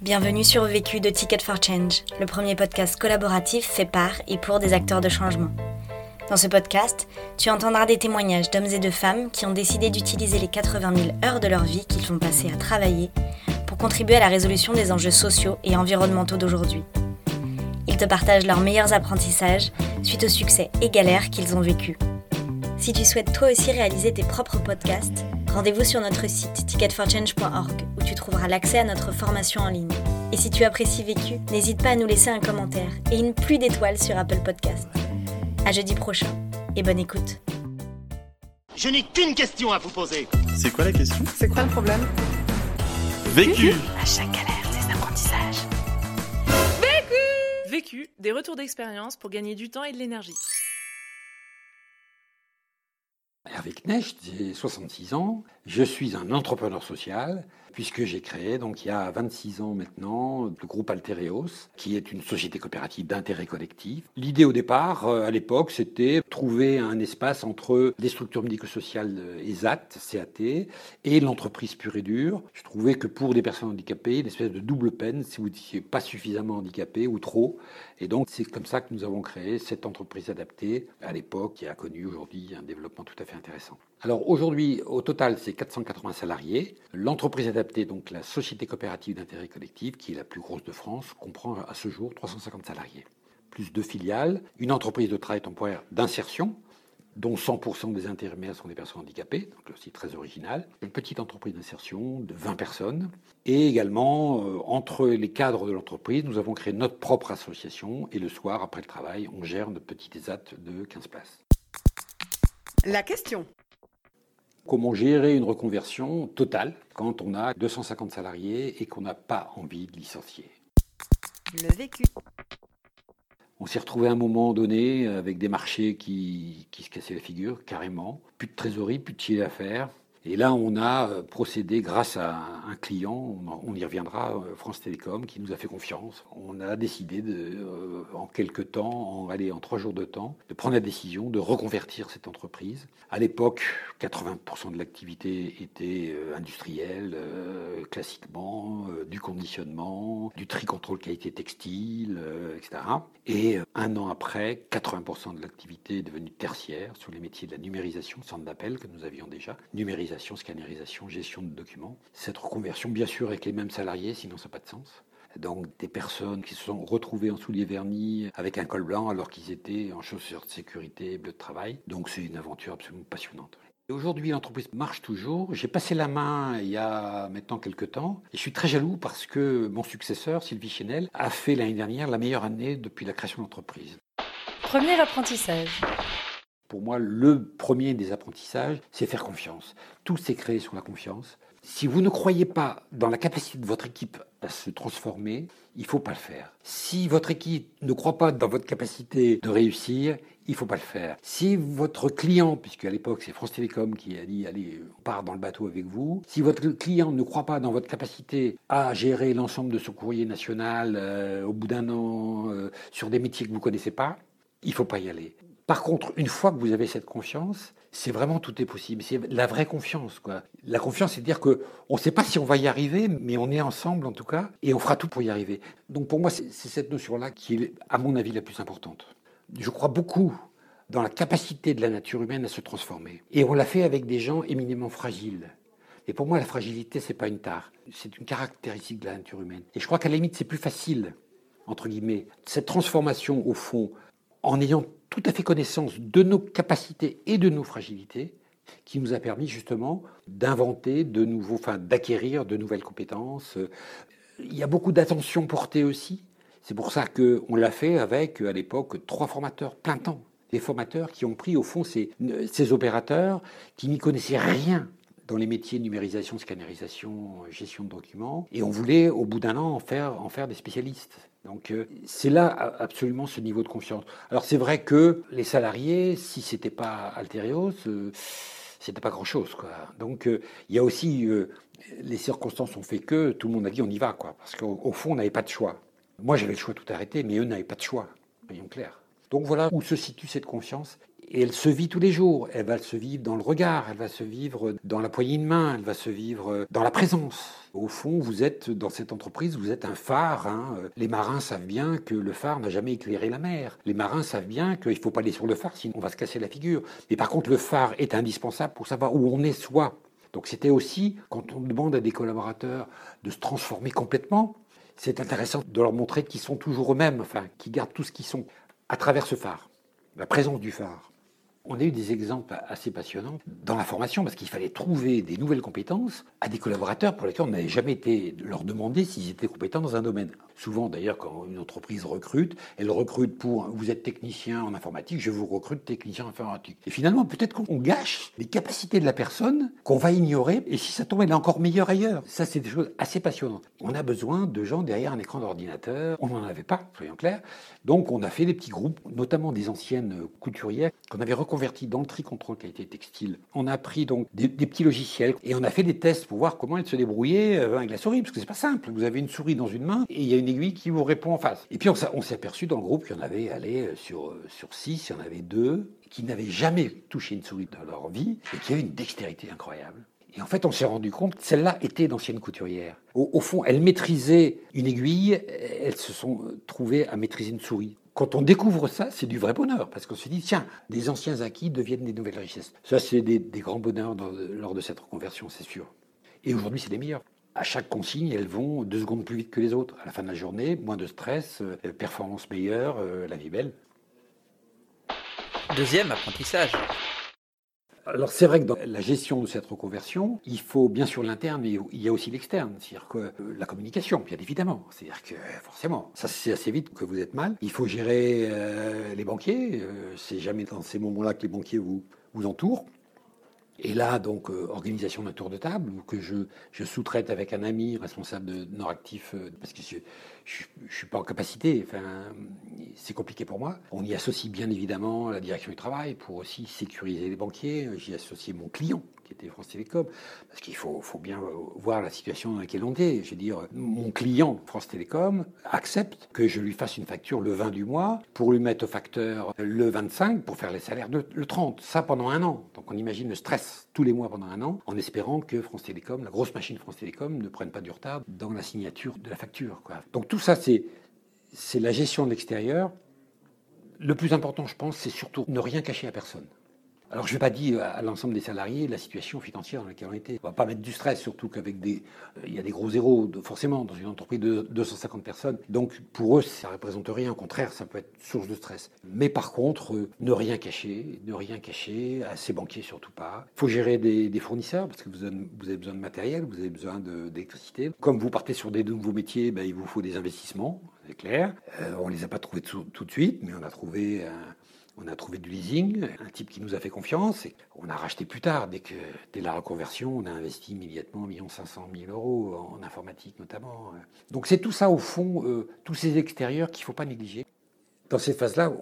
Bienvenue sur Vécu de Ticket for Change, le premier podcast collaboratif fait par et pour des acteurs de changement. Dans ce podcast, tu entendras des témoignages d'hommes et de femmes qui ont décidé d'utiliser les 80 000 heures de leur vie qu'ils ont passées à travailler pour contribuer à la résolution des enjeux sociaux et environnementaux d'aujourd'hui. Ils te partagent leurs meilleurs apprentissages suite aux succès et galères qu'ils ont vécus. Si tu souhaites toi aussi réaliser tes propres podcasts, rendez-vous sur notre site ticketforchange.org où tu trouveras l'accès à notre formation en ligne. Et si tu apprécies Vécu, n'hésite pas à nous laisser un commentaire et une pluie d'étoiles sur Apple Podcasts. À jeudi prochain et bonne écoute. Je n'ai qu'une question à vous poser. C'est quoi la question? C'est quoi le problème? Vécu À chaque galère, des apprentissages. Vécu, des retours d'expérience pour gagner du temps et de l'énergie. Avec Necht, j'ai 66 ans. Je suis un entrepreneur social puisque j'ai créé, donc il y a 26 ans maintenant, le groupe Altereos, qui est une société coopérative d'intérêt collectif. L'idée au départ, euh, à l'époque, c'était trouver un espace entre des structures médico-sociales ESAT, CAT, et l'entreprise pure et dure. Je trouvais que pour des personnes handicapées, une espèce de double peine si vous n'étiez pas suffisamment handicapé ou trop. Et donc c'est comme ça que nous avons créé cette entreprise adaptée à l'époque qui a connu aujourd'hui un développement tout à fait intéressant. Alors aujourd'hui, au total, c'est 480 salariés. L'entreprise adaptée, donc la société coopérative d'intérêt collectif, qui est la plus grosse de France, comprend à ce jour 350 salariés. Plus deux filiales, une entreprise de travail temporaire d'insertion, dont 100% des intérimaires sont des personnes handicapées, donc aussi très original. Une petite entreprise d'insertion de 20 personnes. Et également, euh, entre les cadres de l'entreprise, nous avons créé notre propre association. Et le soir, après le travail, on gère notre petite ESAT de 15 places. La question. Comment gérer une reconversion totale quand on a 250 salariés et qu'on n'a pas envie de licencier? Le vécu. On s'est retrouvé à un moment donné avec des marchés qui, qui se cassaient la figure, carrément. Plus de trésorerie, plus de chiffre d'affaires. Et là, on a euh, procédé grâce à un client, on, y reviendra, euh, France Télécom, qui nous a fait confiance. On a décidé, euh, en quelques temps, en, allez, en trois jours de temps, de prendre la décision de reconvertir cette entreprise. À l'époque, 80% de l'activité était industrielle, classiquement, du conditionnement, du tri-contrôle qualité textile, etc. Et un an après, 80% de l'activité est devenue tertiaire sur les métiers de la numérisation, centre d'appel que nous avions déjà, numérisation, scannérisation, gestion de documents. Cette reconversion, bien sûr, avec les mêmes salariés, sinon ça n'a pas de sens. Donc des personnes qui se sont retrouvées en souliers vernis avec un col blanc alors qu'ils étaient en chaussures de sécurité, bleu de travail. Donc c'est une aventure absolument passionnante. Et Aujourd'hui, l'entreprise marche toujours. J'ai passé la main il y a maintenant quelques temps. Et je suis très jaloux parce que mon successeur, Sylvie Chenel, a fait l'année dernière la meilleure année depuis la création de l'entreprise. Premier apprentissage. Pour moi, le premier des apprentissages, c'est faire confiance. Tout s'est créé sur la confiance. Si vous ne croyez pas dans la capacité de votre équipe à se transformer, il ne faut pas le faire. Si votre équipe ne croit pas dans votre capacité de réussir, il ne faut pas le faire. Si votre client, puisque à l'époque c'est France Télécom qui a dit allez, on part dans le bateau avec vous, si votre client ne croit pas dans votre capacité à gérer l'ensemble de son courrier national euh, au bout d'un an euh, sur des métiers que vous ne connaissez pas, il ne faut pas y aller. Par contre, une fois que vous avez cette confiance, c'est vraiment tout est possible. C'est la vraie confiance. Quoi. La confiance, c'est dire que on ne sait pas si on va y arriver, mais on est ensemble en tout cas, et on fera tout pour y arriver. Donc pour moi, c'est c'est cette notion-là qui est, à mon avis, la plus importante. Je crois beaucoup dans la capacité de la nature humaine à se transformer. Et on l'a fait avec des gens éminemment fragiles. Et pour moi, la fragilité, c'est pas une tare. C'est une caractéristique de la nature humaine. Et je crois qu'à la limite, c'est plus facile, entre guillemets, cette transformation, au fond, en ayant tout à fait connaissance de nos capacités et de nos fragilités, qui nous a permis justement d'inventer de nouveaux, enfin d'acquérir de nouvelles compétences. Il y a beaucoup d'attention portée aussi. C'est pour ça qu'on l'a fait avec, à l'époque, trois formateurs plein temps. Des formateurs qui ont pris, au fond, ces, ces opérateurs qui n'y connaissaient rien dans les métiers numérisation, scannérisation, gestion de documents. Et on voulait, au bout d'un an, en faire, des spécialistes. Donc euh, c'est là absolument ce niveau de confiance. Alors c'est vrai que les salariés, si c'était pas Alterios, euh, c'était pas grand-chose. Donc euh, il y a aussi euh, les circonstances ont fait que tout le monde a dit on y va, quoi, parce qu'au au fond on n'avait pas de choix. Moi j'avais le choix de tout arrêter, mais eux n'avaient pas de choix. Soyons clairs. Donc voilà où se situe cette confiance. Et elle se vit tous les jours. Elle va se vivre dans le regard, elle va se vivre dans la poignée de main, elle va se vivre dans la présence. Au fond, vous êtes dans cette entreprise, vous êtes un phare. hein. Les marins savent bien que le phare n'a jamais éclairé la mer. Les marins savent bien qu'il ne faut pas aller sur le phare, sinon on va se casser la figure. Mais par contre, le phare est indispensable pour savoir où on est soi. Donc c'était aussi, quand on demande à des collaborateurs de se transformer complètement, c'est intéressant de leur montrer qu'ils sont toujours eux-mêmes, enfin, qu'ils gardent tout ce qu'ils sont à travers ce phare, la présence du phare. On a eu des exemples assez passionnants dans la formation parce qu'il fallait trouver des nouvelles compétences à des collaborateurs pour lesquels on n'avait jamais été leur demander s'ils étaient compétents dans un domaine. Souvent d'ailleurs quand une entreprise recrute, elle recrute pour vous êtes technicien en informatique, je vous recrute technicien en informatique. Et finalement peut-être qu'on gâche les capacités de la personne qu'on va ignorer et si ça tombe elle est encore meilleure ailleurs. Ça c'est des choses assez passionnantes. On a besoin de gens derrière un écran d'ordinateur, on n'en avait pas, soyons clairs. Donc on a fait des petits groupes, notamment des anciennes couturières qu'on avait reconverties dans le tri-contrôle qualité textile. On a pris donc des, petits logiciels et on a fait des tests pour voir comment elles se débrouillaient avec la souris, parce que c'est pas simple. Vous avez une souris dans une main et il y a une aiguille qui vous répond en face. Et puis on, s'est aperçu dans le groupe qu'il y en avait, allez, sur, sur six, il y en avait deux qui n'avaient jamais touché une souris dans leur vie et qui avaient une dextérité incroyable. Et en fait, on s'est rendu compte que celle-là était d'ancienne couturière. Au, fond, elles maîtrisaient une aiguille, elles se sont trouvées à maîtriser une souris. Quand on découvre ça, c'est du vrai bonheur, parce qu'on se dit, tiens, des anciens acquis deviennent des nouvelles richesses. Ça, c'est des, des, grands bonheurs lors de cette reconversion, c'est sûr. Et aujourd'hui, c'est les meilleurs. À chaque consigne, elles vont deux secondes plus vite que les autres. À la fin de la journée, moins de stress, euh, performance meilleure, euh, la vie belle. Deuxième apprentissage. Alors c'est vrai que dans la gestion de cette reconversion, il faut bien sûr l'interne, mais il y a aussi l'externe, c'est-à-dire que euh, la communication, bien évidemment. C'est-à-dire que forcément, ça c'est assez vite que vous êtes mal. Il faut gérer euh, les banquiers. Euh, c'est jamais dans ces moments-là que les banquiers vous, vous entourent. Et là, donc, euh, organisation d'un tour de table, que je, sous-traite avec un ami responsable de Noractif, euh, parce que je ne suis pas en capacité, c'est compliqué pour moi. On y associe bien évidemment la direction du travail pour aussi sécuriser les banquiers. J'y associe mon client, qui était France Télécom, parce qu'il faut, faut, bien voir la situation dans laquelle on est. Je veux dire, mon client, France Télécom, accepte que je lui fasse une facture le 20 du mois pour lui mettre au facteur le 25 pour faire les salaires le 30. Ça pendant un an. Donc on imagine le stress tous les mois pendant un an, en espérant que France Télécom, la grosse machine France Télécom, ne prenne pas du retard dans la signature de la facture. Donc tout ça, c'est, c'est la gestion de l'extérieur. Le plus important, je pense, c'est surtout ne rien cacher à personne. Alors, je ne vais pas dire à l'ensemble des salariés la situation financière dans laquelle on était. On ne va pas mettre du stress, surtout qu'avec des. euh, Il y a des gros zéros, forcément, dans une entreprise de 250 personnes. Donc, pour eux, ça ne représente rien. Au contraire, ça peut être source de stress. Mais par contre, euh, ne rien cacher, ne rien cacher, à ses banquiers surtout pas. Il faut gérer des, fournisseurs, parce que vous avez, besoin de matériel, vous avez besoin d'électricité. Comme vous partez sur des nouveaux métiers, ben, il vous faut des investissements, c'est clair. Euh, on ne les a pas trouvés tout, de suite, mais on a trouvé. On a trouvé du leasing, un type qui nous a fait confiance, et on a racheté plus tard. Dès que dès la reconversion, on a investi immédiatement 1 500 000 euros en informatique notamment. Donc c'est tout ça au fond, euh, tous ces extérieurs qu'il ne faut pas négliger. Dans ces phases-là,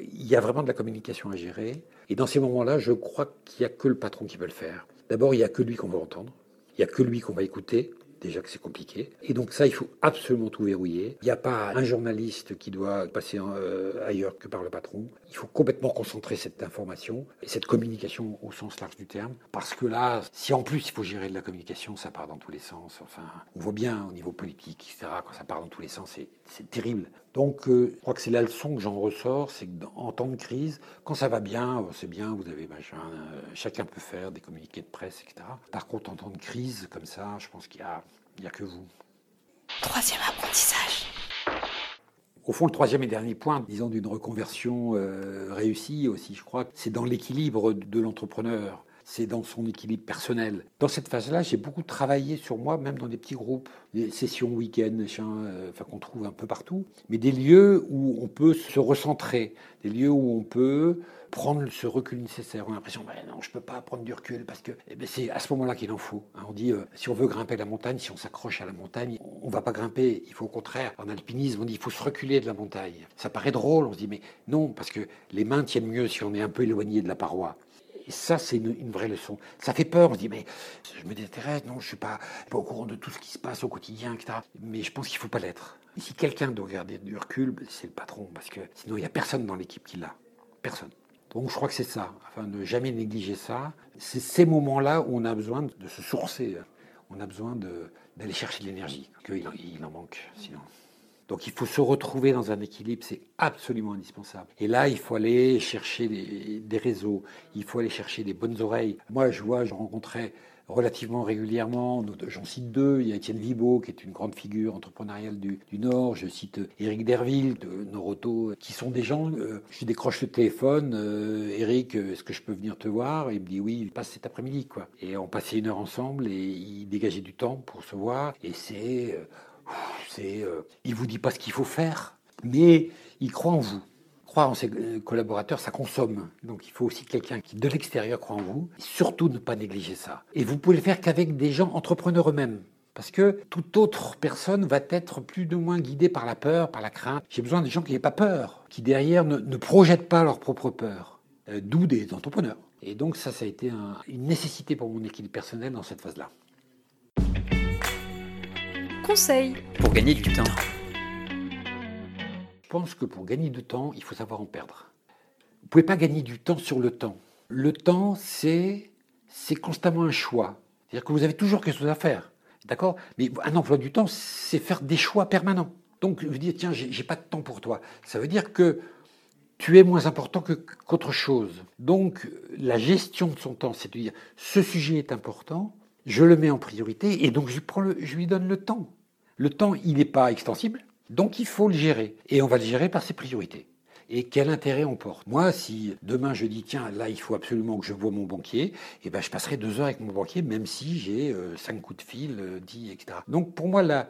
il y a vraiment de la communication à gérer. Et dans ces moments-là, je crois qu'il n'y a que le patron qui peut le faire. D'abord, il n'y a que lui qu'on va entendre. Il n'y a que lui qu'on va écouter déjà que c'est compliqué. Et donc ça, il faut absolument tout verrouiller. Il n'y a pas un journaliste qui doit passer euh, ailleurs que par le patron. Il faut complètement concentrer cette information et cette communication au sens large du terme. Parce que là, si en plus il faut gérer de la communication, ça part dans tous les sens. Enfin, on voit bien au niveau politique, etc., quand ça part dans tous les sens, c'est terrible. Donc, euh, je crois que c'est la leçon que j'en ressors, c'est qu'en temps de crise, quand ça va bien, c'est bien, vous avez euh, chacun peut faire des communiqués de presse, etc. Par contre, en temps de crise, comme ça, je pense qu'il y a, il y a que vous. Troisième apprentissage. Au fond, le troisième et dernier point, disons, d'une reconversion euh, réussie aussi, je crois, c'est dans l'équilibre de l'entrepreneur c'est dans son équilibre personnel. Dans cette phase-là, j'ai beaucoup travaillé sur moi, même dans des petits groupes, des sessions week-end, euh, enfin, qu'on trouve un peu partout, mais des lieux où on peut se recentrer, des lieux où on peut prendre ce recul nécessaire. On a l'impression, ben non, je ne peux pas prendre du recul parce que eh ben, c'est à ce moment-là qu'il en faut. Hein. On dit, euh, si on veut grimper la montagne, si on s'accroche à la montagne, on ne va pas grimper. Il faut au contraire, en alpinisme, on dit, il faut se reculer de la montagne. Ça paraît drôle, on se dit, mais non, parce que les mains tiennent mieux si on est un peu éloigné de la paroi. Et ça, c'est une, vraie leçon. Ça fait peur. On se dit, mais je me désintéresse, non, je ne suis pas, pas au courant de tout ce qui se passe au quotidien, etc. Mais je pense qu'il ne faut pas l'être. Et si quelqu'un doit garder du recul, ben, c'est le patron, parce que sinon, il n'y a personne dans l'équipe qui l'a. Personne. Donc je crois que c'est ça. Enfin, ne jamais négliger ça. C'est ces moments-là où on a besoin de se sourcer. On a besoin de- d'aller chercher de l'énergie, qu'il il en manque sinon. Donc il faut se retrouver dans un équilibre, c'est absolument indispensable. Et là, il faut aller chercher des, réseaux, il faut aller chercher des bonnes oreilles. Moi, je vois, je rencontrais relativement régulièrement, j'en cite deux, il y a Étienne Vibo, qui est une grande figure entrepreneuriale du, Nord, je cite Éric Derville de Noroto, qui sont des gens, euh, je décroche le téléphone, euh, Éric, est-ce que je peux venir te voir? Il me dit oui, il passe cet après-midi, quoi. Et on passait une heure ensemble et il dégageait du temps pour se voir, et c'est... euh, c'est, euh, il vous dit pas ce qu'il faut faire, mais il croit en vous. Croire en ses euh, collaborateurs, ça consomme. Donc il faut aussi quelqu'un qui, de l'extérieur, croit en vous. Surtout, ne pas négliger ça. Et vous pouvez le faire qu'avec des gens entrepreneurs eux-mêmes. Parce que toute autre personne va être plus ou moins guidée par la peur, par la crainte. J'ai besoin de gens qui n'aient pas peur, qui derrière ne, projettent pas leur propre peur. Euh, D'où des entrepreneurs. Et donc ça, ça a été un- une nécessité pour mon équilibre personnel dans cette phase-là. Conseil. Pour gagner du temps. Je pense que pour gagner du temps, il faut savoir en perdre. Vous ne pouvez pas gagner du temps sur le temps. Le temps, c'est c'est constamment un choix. C'est-à-dire que vous avez toujours quelque chose à faire. D'accord? Mais un emploi du temps, c'est faire des choix permanents. Donc, vous dites, tiens, j'ai pas de temps pour toi. Ça veut dire que tu es moins important que- qu'autre chose. Donc, la gestion de son temps, c'est de dire, ce sujet est important, je le mets en priorité, et donc je, lui donne le temps. Le temps, il n'est pas extensible, donc il faut le gérer. Et on va le gérer par ses priorités. Et quel intérêt on porte? Moi, si demain je dis, tiens, là, il faut absolument que je voie mon banquier, eh ben, je passerai deux heures avec mon banquier, même si j'ai euh, cinq coups de fil, euh, dix, etc. Donc, pour moi, la,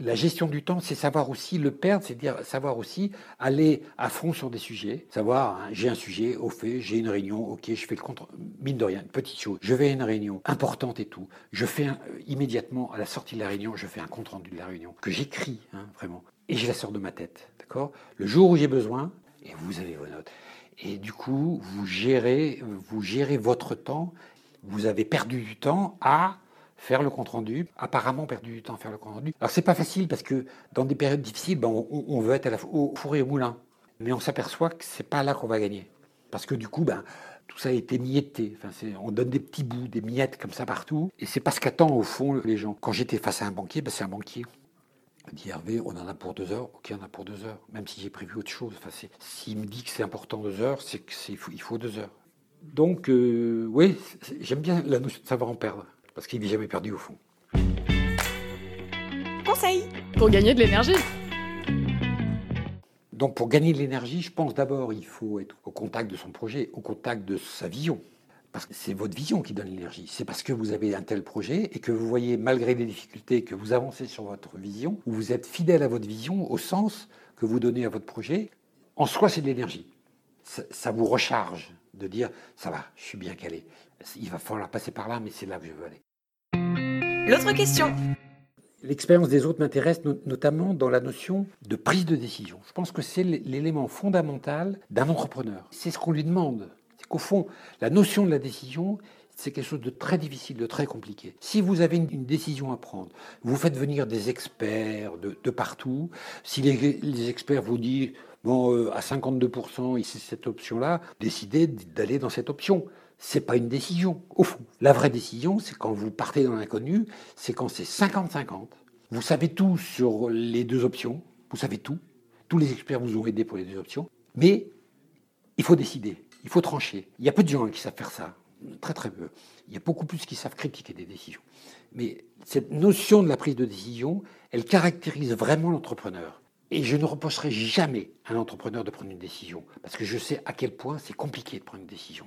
la gestion du temps, c'est savoir aussi le perdre, c'est dire savoir aussi aller à fond sur des sujets. Savoir, hein, j'ai un sujet, au fait, j'ai une réunion, ok, je fais le compte, mine de rien, petite chose. Je vais à une réunion importante et tout. Je fais un- euh, immédiatement, à la sortie de la réunion, je fais un compte rendu de la réunion, que j'écris, hein, vraiment. Et je la sors de ma tête, d'accord? Le jour où j'ai besoin, et vous avez vos notes. Et du coup, vous gérez, vous gérez votre temps. Vous avez perdu du temps à faire le compte rendu. Apparemment perdu du temps à faire le compte rendu. Alors c'est pas facile parce que dans des périodes difficiles, ben, on, veut être au four et au moulin. Mais on s'aperçoit que c'est pas là qu'on va gagner. Parce que du coup, ben, tout ça a été mietté. On donne des petits bouts, des miettes comme ça partout. Et c'est pas ce qu'attendent au fond les gens. Quand j'étais face à un banquier, ben, c'est un banquier. Il dit Hervé, on en a pour deux heures. Ok, on en a pour deux heures. Même si j'ai prévu autre chose. Enfin, S'il me dit que c'est important deux heures, c'est qu'il faut, il faut deux heures. Donc, euh, oui, j'aime bien la notion de savoir en perdre. Parce qu'il n'est jamais perdu au fond. Conseil. Pour gagner de l'énergie. Donc, pour gagner de l'énergie, je pense d'abord il faut être au contact de son projet, au contact de sa vision. Parce que c'est votre vision qui donne l'énergie. C'est parce que vous avez un tel projet et que vous voyez, malgré les difficultés, que vous avancez sur votre vision, ou vous êtes fidèle à votre vision au sens que vous donnez à votre projet. En soi, c'est de l'énergie. Ça, ça vous recharge de dire ça va, je suis bien calé. Il va falloir passer par là, mais c'est là que je veux aller. L'autre question. L'expérience des autres m'intéresse no- notamment dans la notion de prise de décision. Je pense que c'est l'élément fondamental d'un entrepreneur. C'est ce qu'on lui demande. C'est qu'au fond, la notion de la décision, c'est quelque chose de très difficile, de très compliqué. Si vous avez une, décision à prendre, vous faites venir des experts de, partout. Si les, les experts vous disent, bon, euh, à 52%, c'est cette option-là, décidez d'aller dans cette option. C'est pas une décision, au fond. La vraie décision, c'est quand vous partez dans l'inconnu, c'est quand c'est 50-50. Vous savez tout sur les deux options, vous savez tout. Tous les experts vous ont aidé pour les deux options. Mais il faut décider, il faut trancher. Il y a peu de gens qui savent faire ça, très très peu. Il y a beaucoup plus qui savent critiquer des décisions. Mais cette notion de la prise de décision, elle caractérise vraiment l'entrepreneur. Et je ne reprocherai jamais à un entrepreneur de prendre une décision, parce que je sais à quel point c'est compliqué de prendre une décision.